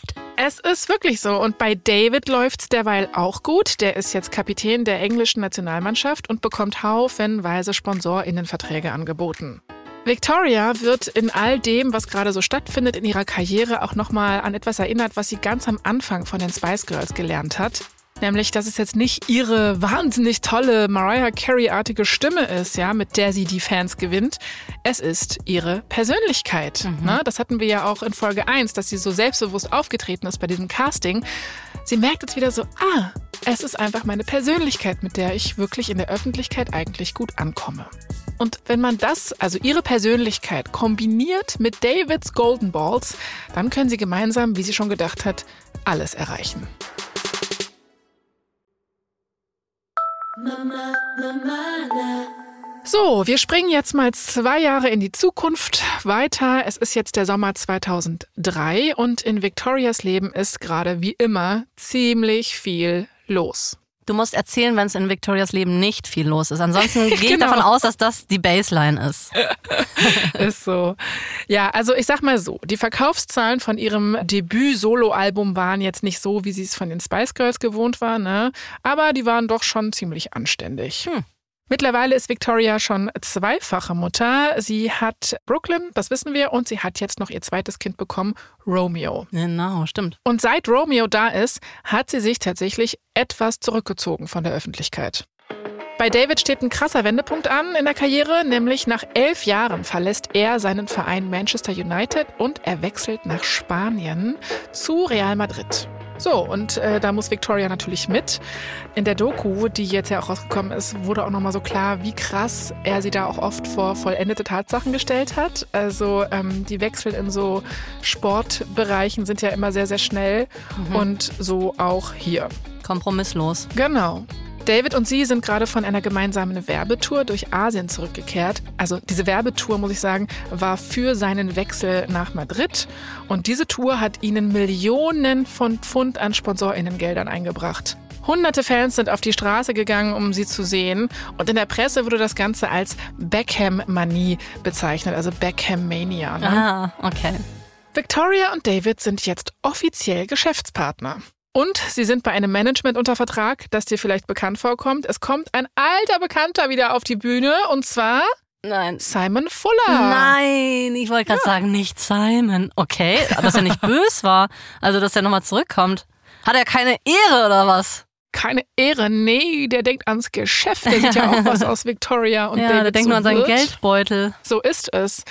Es ist wirklich so. Und bei David läuft's derweil auch gut. Der ist jetzt Kapitän der englischen Nationalmannschaft und bekommt haufenweise SponsorInnenverträge angeboten. Victoria wird in all dem, was gerade so stattfindet in ihrer Karriere, auch nochmal an etwas erinnert, was sie ganz am Anfang von den Spice Girls gelernt hat. Nämlich, dass es jetzt nicht ihre wahnsinnig tolle Mariah Carey-artige Stimme ist, ja, mit der sie die Fans gewinnt. Es ist ihre Persönlichkeit. Ne? Das hatten wir ja auch in Folge 1, dass sie so selbstbewusst aufgetreten ist bei diesem Casting. Sie merkt jetzt wieder so, ah, es ist einfach meine Persönlichkeit, mit der ich wirklich in der Öffentlichkeit eigentlich gut ankomme. Und wenn man das, also ihre Persönlichkeit, kombiniert mit Davids Golden Balls, dann können sie gemeinsam, wie sie schon gedacht hat, alles erreichen. So, wir springen jetzt mal zwei Jahre in die Zukunft weiter. Es ist jetzt der Sommer 2003 und in Victorias Leben ist gerade wie immer ziemlich viel los. Du musst erzählen, wenn es in Victorias Leben nicht viel los ist. Ansonsten [laughs] gehe ich Genau. davon aus, dass das die Baseline ist. [laughs] Ist so. Ja, also ich sag mal so, die Verkaufszahlen von ihrem Debüt-Solo-Album waren jetzt nicht so, wie sie es von den Spice Girls gewohnt war, ne? Aber die waren doch schon ziemlich anständig. Hm. Mittlerweile ist Victoria schon zweifache Mutter. Sie hat Brooklyn, das wissen wir, und sie hat jetzt noch ihr zweites Kind bekommen, Romeo. Genau, stimmt. Und seit Romeo da ist, hat sie sich tatsächlich etwas zurückgezogen von der Öffentlichkeit. Bei David steht ein krasser Wendepunkt an in der Karriere, nämlich nach elf Jahren verlässt er seinen Verein Manchester United und er wechselt nach Spanien zu Real Madrid. So, und äh, da muss Victoria natürlich mit. In der Doku, die jetzt ja auch rausgekommen ist, wurde auch nochmal so klar, wie krass er sie da auch oft vor vollendete Tatsachen gestellt hat. Also ähm, die Wechsel in so Sportbereichen sind ja immer sehr, sehr schnell und so auch hier. Kompromisslos. Genau. David und sie sind gerade von einer gemeinsamen Werbetour durch Asien zurückgekehrt. Also diese Werbetour, muss ich sagen, war für seinen Wechsel nach Madrid. Und diese Tour hat ihnen Millionen von Pfund an Sponsorinnengeldern eingebracht. Hunderte Fans sind auf die Straße gegangen, um sie zu sehen. Und in der Presse wurde das Ganze als Beckham-Manie bezeichnet, also Beckham-Mania. Ne? Ah, okay. Victoria und David sind jetzt offiziell Geschäftspartner. Und sie sind bei einem Management unter Vertrag, das dir vielleicht bekannt vorkommt. Es kommt ein alter Bekannter wieder auf die Bühne und zwar Nein. Simon Fuller. Nein, ich wollte gerade sagen, nicht Simon. Okay, dass er nicht [laughs] bös war. Also, dass er nochmal zurückkommt. Hat er keine Ehre oder was? Keine Ehre, nee, der denkt ans Geschäft. Der sieht ja auch [laughs] was aus Victoria und ja, David der denkt so nur an seinen wird. Geldbeutel. So ist es.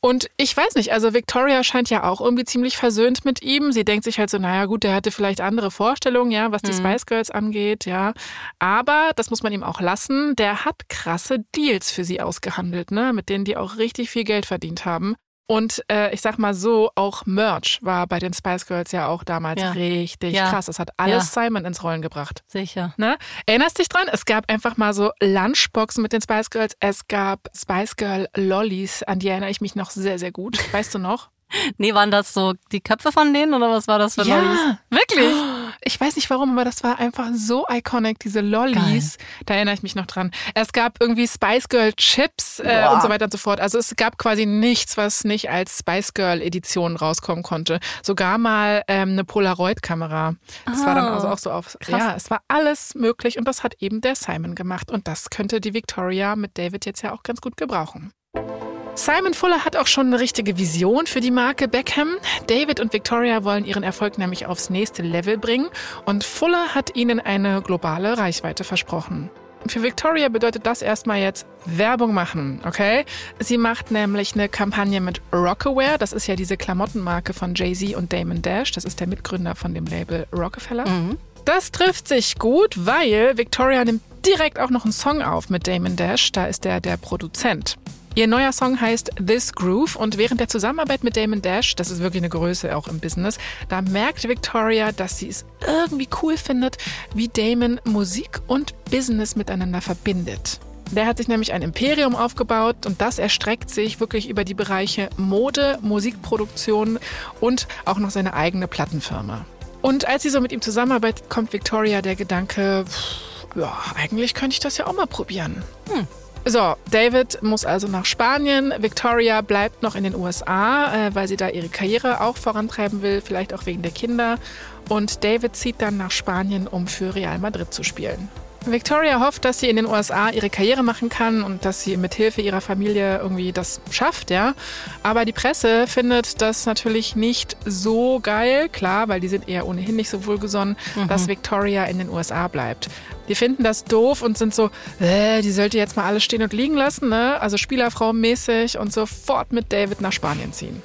Und ich weiß nicht, also Victoria scheint ja auch irgendwie ziemlich versöhnt mit ihm. Sie denkt sich halt so, naja gut, der hatte vielleicht andere Vorstellungen, ja, was die Mhm. Spice Girls angeht, ja. Aber das muss man ihm auch lassen. Der hat krasse Deals für sie ausgehandelt, ne, mit denen die auch richtig viel Geld verdient haben. Und äh, ich sag mal so, auch Merch war bei den Spice Girls ja auch damals Ja. richtig Ja. krass. Das hat alles Simon ins Rollen gebracht. Sicher. Ne? Erinnerst dich dran? Es gab einfach mal so Lunchboxen mit den Spice Girls. Es gab Spice Girl Lollis, an die erinnere ich mich noch sehr, sehr gut. Weißt du noch? [laughs] Nee, waren das so die Köpfe von denen oder was war das für Lollis? Wirklich? [gasps] Ich weiß nicht warum, aber das war einfach so iconic, diese Lollis. Da erinnere ich mich noch dran. Es gab irgendwie Spice Girl Chips äh, und so weiter und so fort. Also es gab quasi nichts, was nicht als Spice Girl Edition rauskommen konnte. Sogar mal ähm, eine Polaroid-Kamera. Das war dann also auch so auf. krass. Ja, es war alles möglich und das hat eben der Simon gemacht. Und das könnte die Victoria mit David jetzt ja auch ganz gut gebrauchen. Simon Fuller hat auch schon eine richtige Vision für die Marke Beckham. David und Victoria wollen ihren Erfolg nämlich aufs nächste Level bringen und Fuller hat ihnen eine globale Reichweite versprochen. Für Victoria bedeutet das erstmal jetzt Werbung machen, okay? Sie macht nämlich eine Kampagne mit Rockaware, das ist ja diese Klamottenmarke von Jay-Z und Damon Dash, das ist der Mitgründer von dem Label Rockefeller. Mhm. Das trifft sich gut, weil Victoria nimmt direkt auch noch einen Song auf mit Damon Dash, da ist er der Produzent. Ihr neuer Song heißt This Groove und während der Zusammenarbeit mit Damon Dash, das ist wirklich eine Größe auch im Business, da merkt Victoria, dass sie es irgendwie cool findet, wie Damon Musik und Business miteinander verbindet. Der hat sich nämlich ein Imperium aufgebaut und das erstreckt sich wirklich über die Bereiche Mode, Musikproduktion und auch noch seine eigene Plattenfirma. Und als sie so mit ihm zusammenarbeitet, kommt Victoria der Gedanke, ja, eigentlich könnte ich das ja auch mal probieren. So, David muss also nach Spanien. Victoria bleibt noch in den USA, äh, weil sie da ihre Karriere auch vorantreiben will, vielleicht auch wegen der Kinder. Und David zieht dann nach Spanien, um für Real Madrid zu spielen. Victoria hofft, dass sie in den USA ihre Karriere machen kann und dass sie mit Hilfe ihrer Familie irgendwie das schafft, ja. Aber die Presse findet das natürlich nicht so geil, klar, weil die sind eher ohnehin nicht so wohlgesonnen, dass Victoria in den USA bleibt. Die finden das doof und sind so, äh, die sollte jetzt mal alles stehen und liegen lassen, ne? Also Spielerfrau mäßig und sofort mit David nach Spanien ziehen.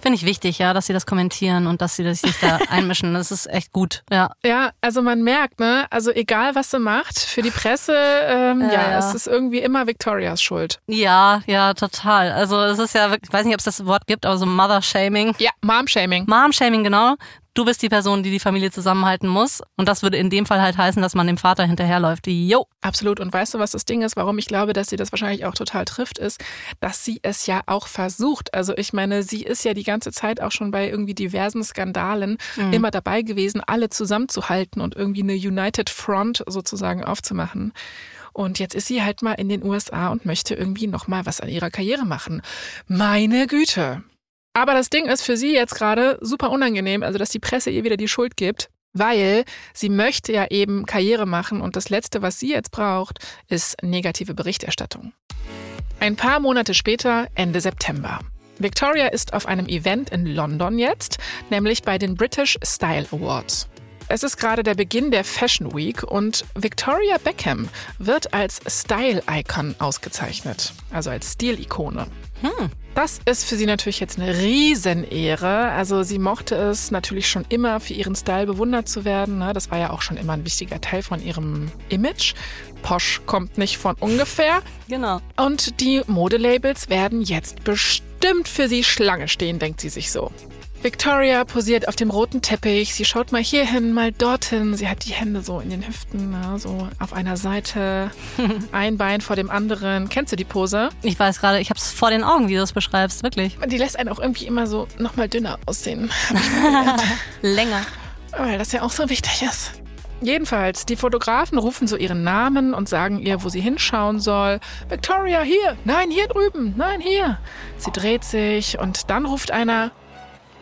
Finde ich wichtig, ja, dass sie das kommentieren und dass sie sich da [laughs] einmischen. Das ist echt gut, ja. Ja, also man merkt, ne, also egal was sie macht, für die Presse, ähm, Ja, ja, ja. es ist irgendwie immer Victorias Schuld. Ja, ja, total. Also es ist ja ich weiß nicht, ob es das Wort gibt, aber so Mother-Shaming. Ja, Mom-Shaming. Mom-Shaming, genau. Du bist die Person, die die Familie zusammenhalten muss. Und das würde in dem Fall halt heißen, dass man dem Vater hinterherläuft. Jo. Absolut. Und weißt du, was das Ding ist, warum ich glaube, dass sie das wahrscheinlich auch total trifft, ist, dass sie es ja auch versucht. Also ich meine, sie ist ja die ganze Zeit auch schon bei irgendwie diversen Skandalen immer dabei gewesen, alle zusammenzuhalten und irgendwie eine United Front sozusagen aufzumachen. Und jetzt ist sie halt mal in den USA und möchte irgendwie nochmal was an ihrer Karriere machen. Meine Güte. Aber das Ding ist für sie jetzt gerade super unangenehm, also dass die Presse ihr wieder die Schuld gibt, weil sie möchte ja eben Karriere machen und das Letzte, was sie jetzt braucht, ist negative Berichterstattung. Ein paar Monate später, Ende September. Victoria ist auf einem Event in London jetzt, nämlich bei den British Style Awards. Es ist gerade der Beginn der Fashion Week und Victoria Beckham wird als Style-Icon ausgezeichnet, also als Stilikone. Das ist für sie natürlich jetzt eine Riesenehre. Also sie mochte es natürlich schon immer, für ihren Style bewundert zu werden. ne? Das war ja auch schon immer ein wichtiger Teil von ihrem Image. Posh kommt nicht von ungefähr. Genau. Und die Modelabels werden jetzt bestimmt für sie Schlange stehen, denkt sie sich so. Victoria posiert auf dem roten Teppich. Sie schaut mal hierhin, mal dorthin. Sie hat die Hände so in den Hüften, ne? so auf einer Seite, [laughs] ein Bein vor dem anderen. Kennst du die Pose? Ich weiß gerade, ich habe es vor den Augen, wie du es beschreibst, wirklich. Die lässt einen auch irgendwie immer so nochmal dünner aussehen, [laughs] Länger. weil das ja auch so wichtig ist. Jedenfalls, die Fotografen rufen so ihren Namen und sagen ihr, wo sie hinschauen soll. Victoria, hier! Nein, hier drüben! Nein, hier! Sie dreht sich und dann ruft einer,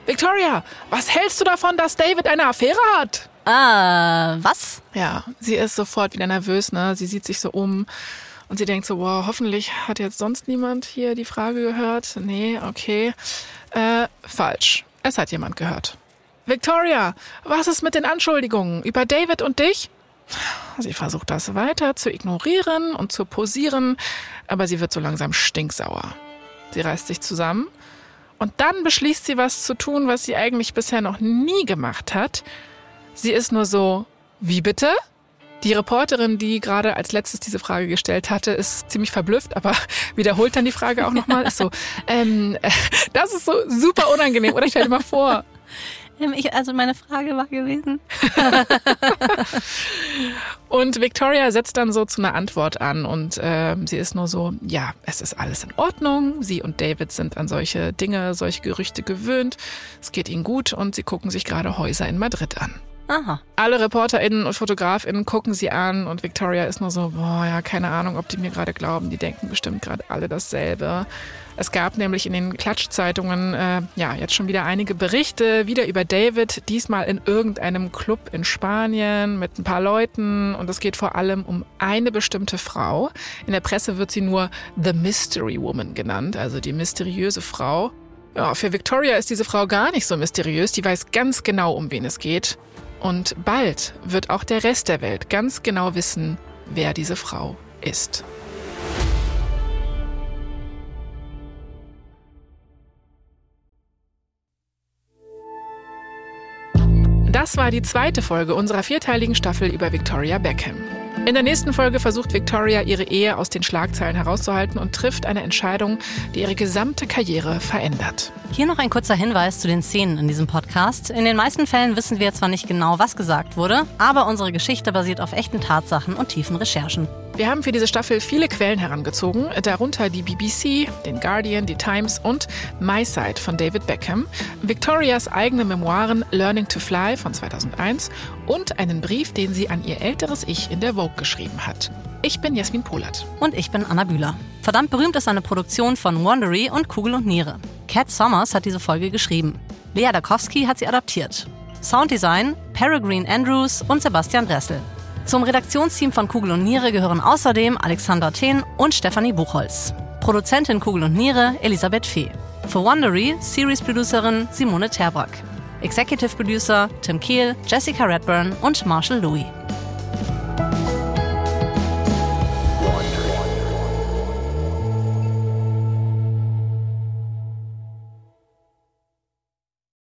Victoria, was hältst du davon, dass David eine Affäre hat? Ah, was? Ja, sie ist sofort wieder nervös, ne? Sie sieht sich so um und sie denkt so, wow, hoffentlich hat jetzt sonst niemand hier die Frage gehört. Nee, okay. Äh, falsch. Es hat jemand gehört. Victoria, was ist mit den Anschuldigungen über David und dich? Sie versucht das weiter zu ignorieren und zu posieren, aber sie wird so langsam stinksauer. Sie reißt sich zusammen und dann beschließt sie was zu tun, was sie eigentlich bisher noch nie gemacht hat. Sie ist nur so, wie bitte? Die Reporterin, die gerade als letztes diese Frage gestellt hatte, ist ziemlich verblüfft, aber [laughs] wiederholt dann die Frage auch nochmal. Ist so, ähm, äh, [laughs] das ist so super unangenehm. Oder stell dir mal vor, [laughs] Ich, also meine Frage war gewesen. [laughs] Und Victoria setzt dann so zu einer Antwort an und ähm, sie ist nur so, ja, es ist alles in Ordnung. Sie und David sind an solche Dinge, solche Gerüchte gewöhnt. Es geht ihnen gut und sie gucken sich gerade Häuser in Madrid an. Aha. Alle ReporterInnen und FotografInnen gucken sie an und Victoria ist nur so, boah, ja, keine Ahnung, ob die mir gerade glauben. Die denken bestimmt gerade alle dasselbe. Es gab nämlich in den Klatschzeitungen äh, ja jetzt schon wieder einige Berichte wieder über David, diesmal in irgendeinem Club in Spanien mit ein paar Leuten und es geht vor allem um eine bestimmte Frau. In der Presse wird sie nur The Mystery Woman genannt, also die mysteriöse Frau. Ja, für Victoria ist diese Frau gar nicht so mysteriös, die weiß ganz genau, um wen es geht. Und bald wird auch der Rest der Welt ganz genau wissen, wer diese Frau ist. Das war die zweite Folge unserer vierteiligen Staffel über Victoria Beckham. In der nächsten Folge versucht Victoria, ihre Ehe aus den Schlagzeilen herauszuhalten und trifft eine Entscheidung, die ihre gesamte Karriere verändert. Hier noch ein kurzer Hinweis zu den Szenen in diesem Podcast. In den meisten Fällen wissen wir zwar nicht genau, was gesagt wurde, aber unsere Geschichte basiert auf echten Tatsachen und tiefen Recherchen. Wir haben für diese Staffel viele Quellen herangezogen, darunter die BBC, den Guardian, die Times und My Side von David Beckham, Victorias eigene Memoiren Learning to Fly von 2001 und einen Brief, den sie an ihr älteres Ich in der Vogue geschrieben hat. Ich bin Jasmin Polat. Und ich bin Anna Bühler. Verdammt berühmt ist eine Produktion von Wandery und Kugel und Niere. Cat Sommers hat diese Folge geschrieben. Lea Dakowski hat sie adaptiert. Sounddesign Peregrine Andrews und Sebastian Dressel. Zum Redaktionsteam von Kugel und Niere gehören außerdem Alexander Thehn und Stefanie Buchholz. Produzentin Kugel und Niere Elisabeth Fee. Für Wondery Series-Producerin Simone Terbrack. Executive Producer Tim Kehl, Jessica Redburn und Marshall Louis.